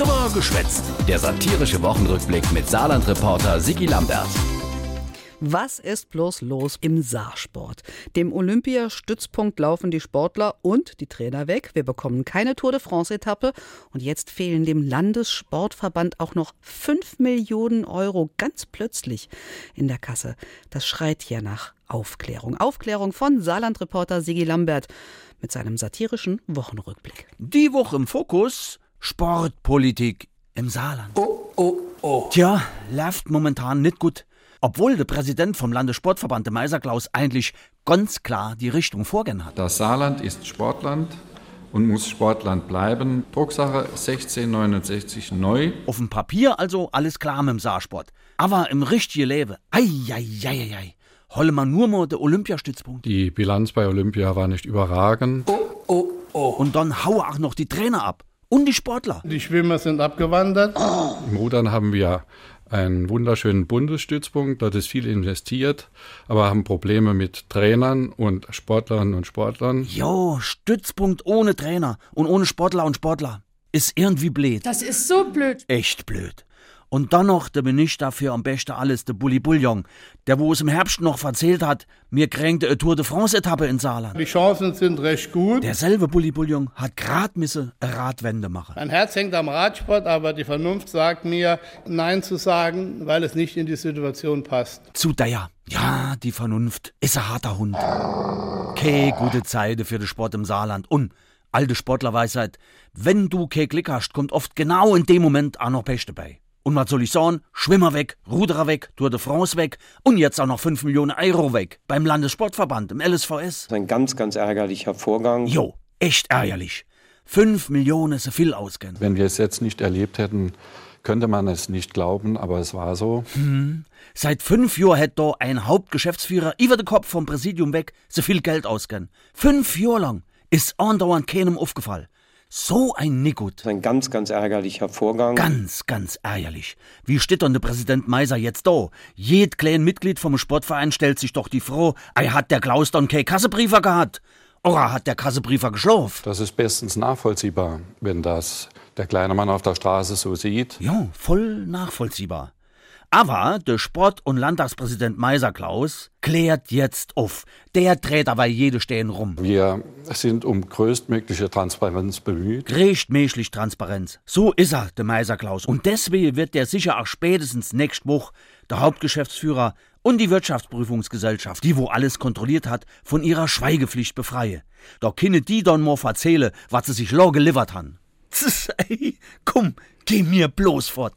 Drüber geschwätzt. Der satirische Wochenrückblick mit Saarland-Reporter Sigi Lambert. Was ist bloß los im Saarsport? Dem Olympiastützpunkt laufen die Sportler und die Trainer weg. Wir bekommen keine Tour de France-Etappe. Und jetzt fehlen dem Landessportverband auch noch 5 Millionen Euro ganz plötzlich in der Kasse. Das schreit hier nach Aufklärung. Aufklärung von Saarland-Reporter Sigi Lambert mit seinem satirischen Wochenrückblick. Die Woche im Fokus Sportpolitik im Saarland. Oh, oh, oh. Tja, läuft momentan nicht gut. Obwohl der Präsident vom Landessportverband, der Meiser Klaus, eigentlich ganz klar die Richtung vorgehen hat. Das Saarland ist Sportland und muss Sportland bleiben. Drucksache 1669 neu. Auf dem Papier also alles klar mit dem Saarsport. Aber im richtigen Leben, ei, ei, ei, ei, holle man nur mal der Olympiastützpunkt. Die Bilanz bei Olympia war nicht überragend. Oh, oh, oh. Und dann haue auch noch die Trainer ab. Und die Sportler. Die Schwimmer sind abgewandert. Im Rudern haben wir einen wunderschönen Bundesstützpunkt, dort ist viel investiert, aber haben Probleme mit Trainern und Sportlerinnen und Sportlern. Jo, Stützpunkt ohne Trainer und ohne Sportler und Sportler. Ist irgendwie blöd. Das ist so blöd. Echt blöd. Und dann noch, der bin ich dafür am besten alles, der Bulli Bouillon, der wo es im Herbst noch verzählt hat, mir kränkte eine Tour de France-Etappe in Saarland. Die Chancen sind recht gut. Derselbe Bulli Bouillon hat grad misse eine Radwende machen. Mein Herz hängt am Radsport, aber die Vernunft sagt mir, Nein zu sagen, weil es nicht in die Situation passt. Zu der. Ja, die Vernunft ist ein harter Hund. Keine gute Zeit für den Sport im Saarland. Und alte Sportlerweisheit, wenn du kein Glück hast, kommt oft genau in dem Moment auch noch Pech dabei. Und was soll ich sagen? Schwimmer weg, Ruderer weg, Tour de France weg und jetzt auch noch 5 Millionen Euro weg. Beim Landessportverband, im LSVS. Das ist ein ganz, ganz ärgerlicher Vorgang. Jo, echt ärgerlich. 5 Millionen ist so viel ausgehen. Wenn wir es jetzt nicht erlebt hätten, könnte man es nicht glauben, aber es war so. Seit fünf Jahren hätte da ein Hauptgeschäftsführer über den Kopf vom Präsidium weg so viel Geld ausgehen. Fünf Jahre lang ist andauernd keinem aufgefallen. So ein Nigut. Ein ganz, ganz ärgerlicher Vorgang. Ganz, ganz ärgerlich. Wie steht denn der Präsident Meiser jetzt da? Jed klein Mitglied vom Sportverein stellt sich doch die Frau, ei hat der Klaus dann kein Kassebriefer gehabt? Oder hat der Kassebriefer geschlafen? Das ist bestens nachvollziehbar, wenn das der kleine Mann auf der Straße so sieht. Ja, voll nachvollziehbar. Aber der Sport- und Landtagspräsident Meiser Klaus klärt jetzt auf. Der dreht aber jede Stehen rum. Wir sind um größtmögliche Transparenz bemüht. Rechtmäßig Transparenz. So ist er, der Meiser Klaus. Und deswegen wird der sicher auch spätestens nächste Woche der Hauptgeschäftsführer und die Wirtschaftsprüfungsgesellschaft, die wo alles kontrolliert hat, von ihrer Schweigepflicht befreie. Da können die dann mal erzählen, was sie sich lo geliefert han. Ey, komm, geh mir bloß fort.